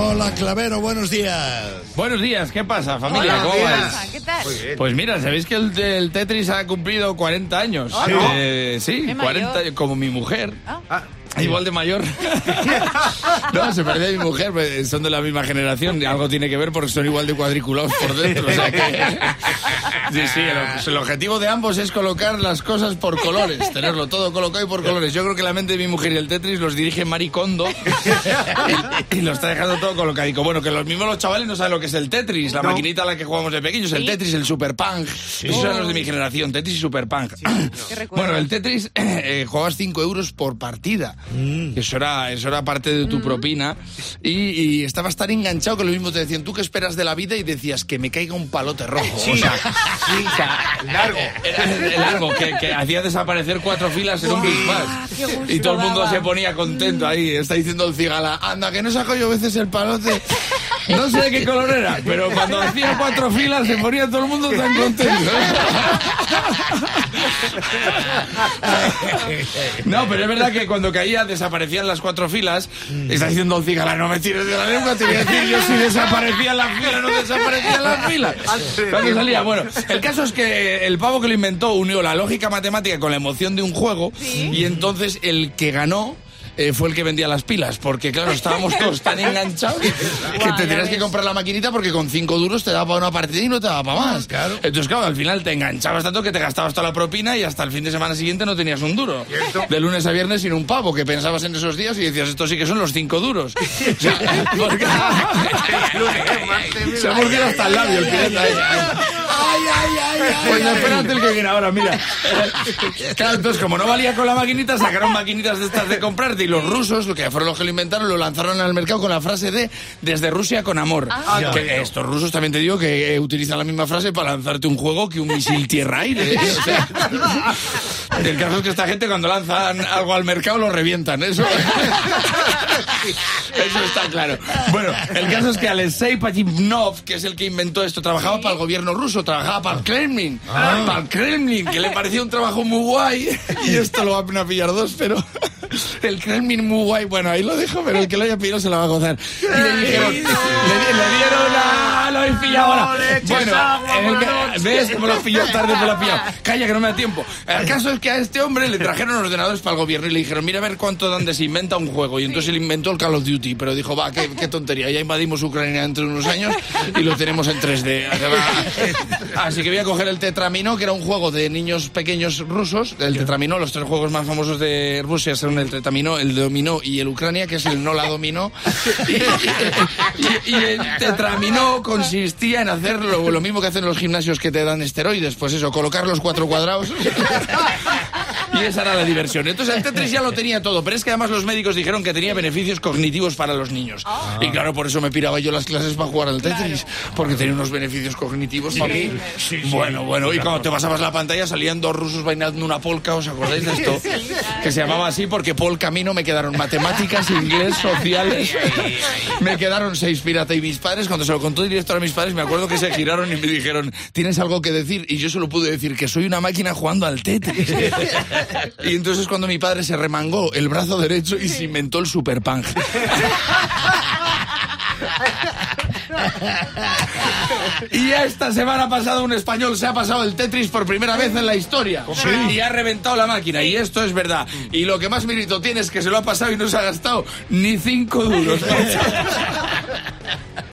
Hola, Clavero, buenos días. Buenos días, ¿qué pasa, familia? Hola, ¿Cómo pasa? ¿Qué tal? Pues mira, ¿sabéis que el, el Tetris ha cumplido 40 años? Ah, ¿no? Eh, sí, Qué 40, mayor. como mi mujer. Ah. Igual de mayor. no, se parece a mi mujer, pues, son de la misma generación. y Algo tiene que ver porque son igual de cuadriculados por dentro. o sea que- Sí, sí, el, el objetivo de ambos es colocar las cosas por colores, tenerlo todo colocado y por colores. Yo creo que la mente de mi mujer y el Tetris los dirige Maricondo y, y lo está dejando todo colocadico. Bueno, que los mismos los chavales no saben lo que es el Tetris, la No. maquinita a la que jugamos de pequeños, el Sí. Tetris, el Super Punk. Esos eran los de mi generación, Tetris y Super Punk. Qué recuerdo. Bueno, el Tetris eh, jugabas 5 euros por partida. Mm. Eso, era, eso era parte de tu propina. Y, y estabas tan enganchado que lo mismo te decían, ¿tú qué esperas de la vida? Y decías, que me caiga un palote rojo. O sea, Largo. era el largo, que, que hacía desaparecer cuatro filas en un Big Y todo el mundo daba. se ponía contento ahí. Está diciendo el cigala, anda, que no saco yo veces el palote. No sé de qué color era, pero cuando hacía cuatro filas se ponía todo el mundo tan contento. No, pero es verdad que cuando caía desaparecían las cuatro filas. Está diciendo cigala, no me tires de la lengua, te voy a decir yo si desaparecían las filas, no desaparecían las filas. Cuando salía, bueno, el caso es que el pavo que lo inventó unió la lógica matemática con la emoción de un juego y entonces el que ganó eh, fue el que vendía las pilas, porque claro, estábamos todos tan enganchados que te tenías que comprar la maquinita porque con cinco duros te daba para una partida y no te daba para más. Claro. Entonces, claro, al final te enganchabas tanto que te gastabas toda la propina y hasta el fin de semana siguiente no tenías un duro. De lunes a viernes sin un pavo, que pensabas en esos días y decías, esto sí que son los cinco duros. O sea, porque- Se ha mordido hasta el labio el pirata. Pues espérate el que viene ahora, mira. Claro, entonces como no valía con la maquinita, sacaron maquinitas de estas de comprarte y los rusos, lo que fueron los que lo inventaron, lo lanzaron al mercado con la frase de desde Rusia con amor. Ah. que estos rusos también te digo que eh, utilizan la misma frase para lanzarte un juego que un misil tierra-aire. ¿eh? O sea, el caso es que esta gente cuando lanzan algo al mercado lo revientan. Eso, eso está claro. Bueno, el caso es que Alexei Pajitnov, que es el que inventó esto, trabajaba para el gobierno ruso, trabajaba para el Kremlin. Para el Kremlin, que le parecía un trabajo muy guay. Y esto lo van a pillar dos, pero el Kremlin muy guay. Bueno, ahí lo dejo, pero el que lo haya pillado se lo va a gozar. Y le dijeron, le, le dieron Lo he pillado ahora. Bueno, en el. ¿ves cómo lo has pillado tarde? Me lo has pillado. Calla, que no me da tiempo. El caso es que a este hombre le trajeron ordenadores para el gobierno y le dijeron, mira a ver cuánto dan de se inventa un juego. Y entonces él inventó el Call of Duty, pero dijo, va, qué, qué tontería, ya invadimos Ucrania entre unos años y lo tenemos en 3D. O sea, va. Así que voy a coger el Tetramino, que era un juego de niños pequeños rusos. El Tetramino, los tres juegos más famosos de Rusia son el Tetramino, el Dominó y el Ucrania, que es el no la dominó. Y, y- y el Tetramino consistía en hacer lo, lo mismo que hacen los gimnasios que te dan esteroides, pues eso, colocar los cuatro cuadrados. Y esa era la diversión. Entonces el Tetris ya lo tenía todo, pero es que además los médicos dijeron que tenía beneficios cognitivos para los niños. Y claro, por eso me piraba yo las clases para jugar al Tetris, porque tenía unos beneficios cognitivos para mí. Bueno, bueno, y cuando te pasabas la pantalla salían dos rusos bailando una polka, ¿os acordáis de esto? Que se llamaba así porque polka a mí no me quedaron matemáticas, inglés, sociales. Me quedaron seis pirata y mis padres, cuando se lo contó directo a mis padres, me acuerdo que se giraron y me dijeron, ¿tienes algo que decir? Y yo solo pude decir que soy una máquina jugando al Tetris. Y entonces cuando mi padre se remangó el brazo derecho y se inventó el super punk. Y esta semana pasada un español se ha pasado el Tetris por primera vez en la historia. Y ha reventado la máquina. Y esto es verdad. Y lo que más mérito tiene es que se lo ha pasado y no se ha gastado ni cinco duros.